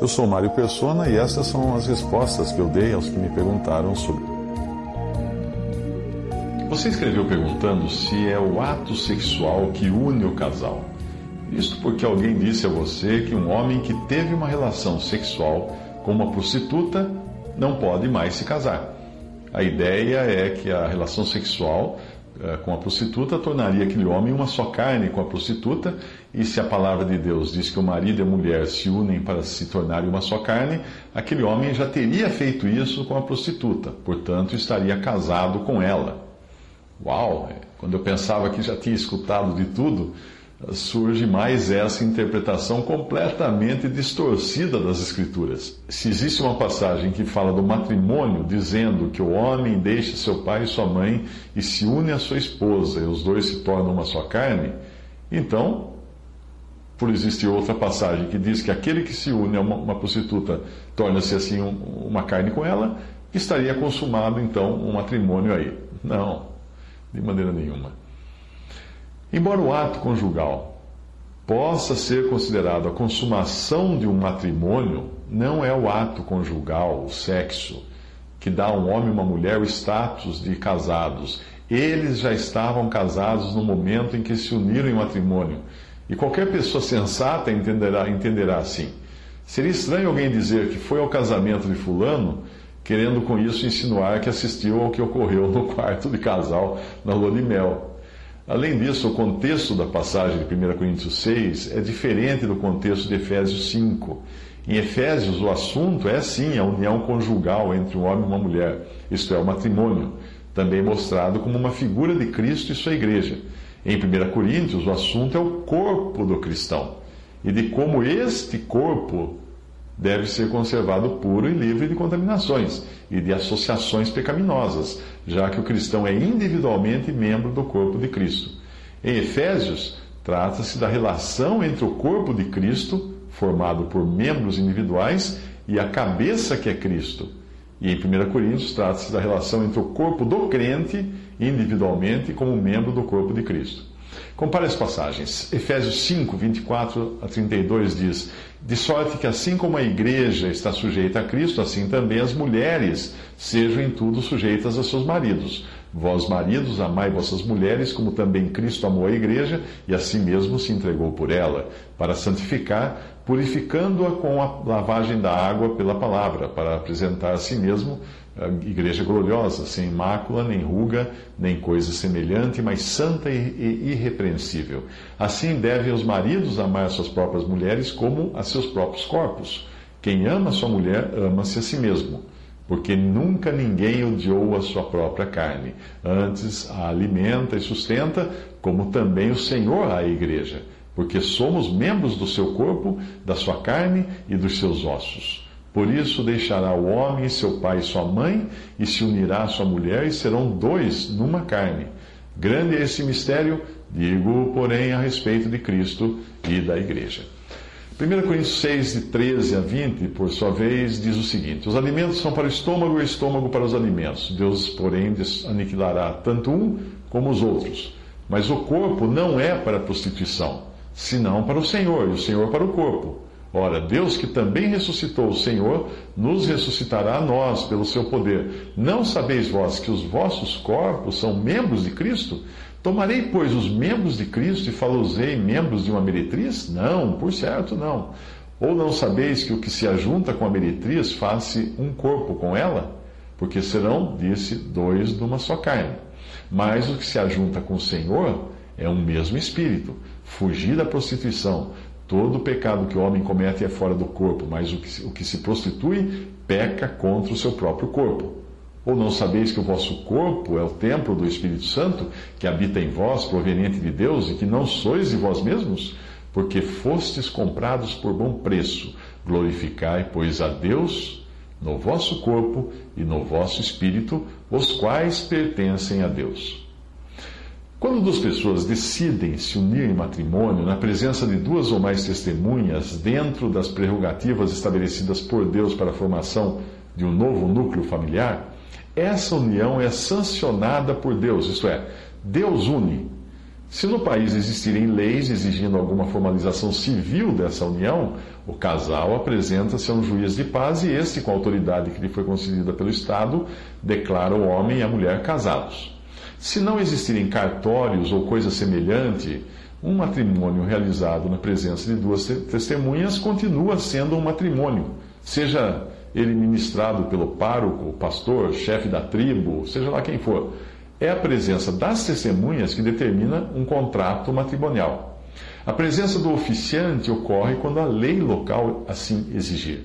Eu sou Mário Persona e essas são as respostas que eu dei aos que me perguntaram sobre. Você escreveu perguntando se é o ato sexual que une o casal. Isto porque alguém disse a você que um homem que teve uma relação sexual com uma prostituta não pode mais se casar. A ideia é que a relação sexual com a prostituta tornaria aquele homem uma só carne com a prostituta, e se a palavra de Deus diz que o marido e a mulher se unem para se tornarem uma só carne, aquele homem já teria feito isso com a prostituta, portanto estaria casado com ela. Uau! Quando eu pensava que já tinha escutado de tudo, surge mais essa interpretação completamente distorcida das Escrituras. Se existe uma passagem que fala do matrimônio, dizendo que o homem deixa seu pai e sua mãe e se une à sua esposa, e os dois se tornam uma só carne, então, por existir outra passagem que diz que aquele que se une a uma, prostituta torna-se assim um, uma carne com ela, estaria consumado então um matrimônio aí. Não, de maneira nenhuma. Embora o ato conjugal possa ser considerado a consumação de um matrimônio, não é o ato conjugal, o sexo, que dá a um homem e uma mulher o status de casados. Eles já estavam casados no momento em que se uniram em matrimônio. E qualquer pessoa sensata entenderá, entenderá assim. Seria estranho alguém dizer que foi ao casamento de Fulano, querendo com isso insinuar que assistiu ao que ocorreu no quarto de casal na lua de mel. Além disso, o contexto da passagem de 1 Coríntios 6 é diferente do contexto de Efésios 5. Em Efésios, o assunto é sim a união conjugal entre um homem e uma mulher, isto é, o matrimônio, também mostrado como uma figura de Cristo e sua igreja. Em 1 Coríntios, o assunto é o corpo do cristão e de como este corpo deve ser conservado puro e livre de contaminações e de associações pecaminosas, já que o cristão é individualmente membro do corpo de Cristo. Em Efésios, trata-se da relação entre o corpo de Cristo, formado por membros individuais, e a cabeça que é Cristo. E em 1 Coríntios, trata-se da relação entre o corpo do crente, individualmente, como membro do corpo de Cristo. Compare as passagens. Efésios 5, 24 a 32 diz: De sorte que, assim como a igreja está sujeita a Cristo, assim também as mulheres sejam em tudo sujeitas a seus maridos. Vós, maridos, amai vossas mulheres, como também Cristo amou a igreja e a si mesmo se entregou por ela, para santificar, purificando-a com a lavagem da água pela palavra, para apresentar a si mesmo igreja gloriosa, sem mácula, nem ruga, nem coisa semelhante, mas santa e irrepreensível. Assim devem os maridos amar suas próprias mulheres como a seus próprios corpos. Quem ama sua mulher, ama-se a si mesmo, porque nunca ninguém odiou a sua própria carne. Antes a alimenta e sustenta, como também o Senhor a igreja, porque somos membros do seu corpo, da sua carne e dos seus ossos. Por isso deixará o homem seu pai e sua mãe, e se unirá à sua mulher, e serão dois numa carne. Grande é esse mistério, digo, porém, a respeito de Cristo e da igreja. 1 Coríntios 6, de 13 a 20, por sua vez, diz o seguinte: Os alimentos são para o estômago e o estômago para os alimentos. Deus, porém, aniquilará tanto um como os outros. Mas o corpo não é para a prostituição, senão para o Senhor, e o Senhor para o corpo. Ora, Deus que também ressuscitou o Senhor, nos ressuscitará a nós pelo seu poder. Não sabeis vós que os vossos corpos são membros de Cristo? Tomarei, pois, os membros de Cristo e falosei membros de uma meretriz? Não, por certo não. Ou não sabeis que o que se ajunta com a meretriz faz-se um corpo com ela? Porque serão, disse, dois de uma só carne. Mas o que se ajunta com o Senhor é um mesmo espírito. Fugir da prostituição. Todo pecado que o homem comete é fora do corpo, mas o que, o que se prostitui peca contra o seu próprio corpo. Ou não sabeis que o vosso corpo é o templo do Espírito Santo, que habita em vós, proveniente de Deus, e que não sois de vós mesmos? Porque fostes comprados por bom preço. Glorificai, pois, a Deus no vosso corpo e no vosso espírito, os quais pertencem a Deus. Quando duas pessoas decidem se unir em matrimônio na presença de duas ou mais testemunhas, dentro das prerrogativas estabelecidas por Deus para a formação de um novo núcleo familiar, essa união é sancionada por Deus, isto é, Deus une. Se no país existirem leis exigindo alguma formalização civil dessa união, o casal apresenta-se a um juiz de paz e este, com a autoridade que lhe foi concedida pelo Estado, declara o homem e a mulher casados. Se não existirem cartórios ou coisa semelhante, um matrimônio realizado na presença de duas testemunhas continua sendo um matrimônio, seja ele ministrado pelo pároco, pastor, chefe da tribo, seja lá quem for. É a presença das testemunhas que determina um contrato matrimonial. A presença do oficiante ocorre quando a lei local assim exigir.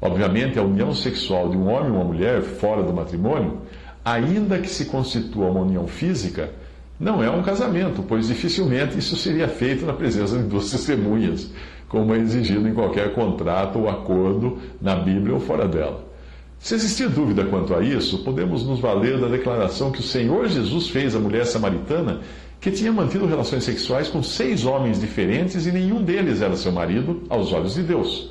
Obviamente, a união sexual de um homem e uma mulher fora do matrimônio, ainda que se constitua uma união física, não é um casamento, pois dificilmente isso seria feito na presença de duas testemunhas como é exigido em qualquer contrato ou acordo na Bíblia ou fora dela. Se existir dúvida quanto a isso, podemos nos valer da declaração que o Senhor Jesus fez à mulher samaritana, que tinha mantido relações sexuais com seis homens diferentes e nenhum deles era seu marido aos olhos de Deus.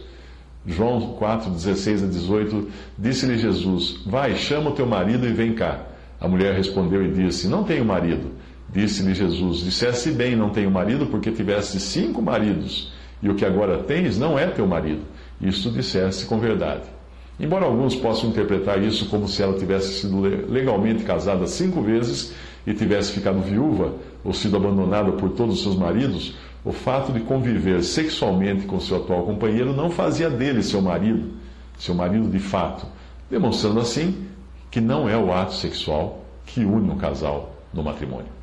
João 4, 16 a 18, disse-lhe Jesus: Vai, chama o teu marido e vem cá. A mulher respondeu e disse: Não tenho marido. Disse-lhe Jesus: Disseste bem, não tenho marido, porque tiveste cinco maridos e o que agora tens não é teu marido. Isto disseste com verdade. Embora alguns possam interpretar isso como se ela tivesse sido legalmente casada cinco vezes e tivesse ficado viúva ou sido abandonada por todos os seus maridos, o fato de conviver sexualmente com seu atual companheiro não fazia dele seu marido, seu marido de fato, demonstrando assim que não é o ato sexual que une o casal no matrimônio.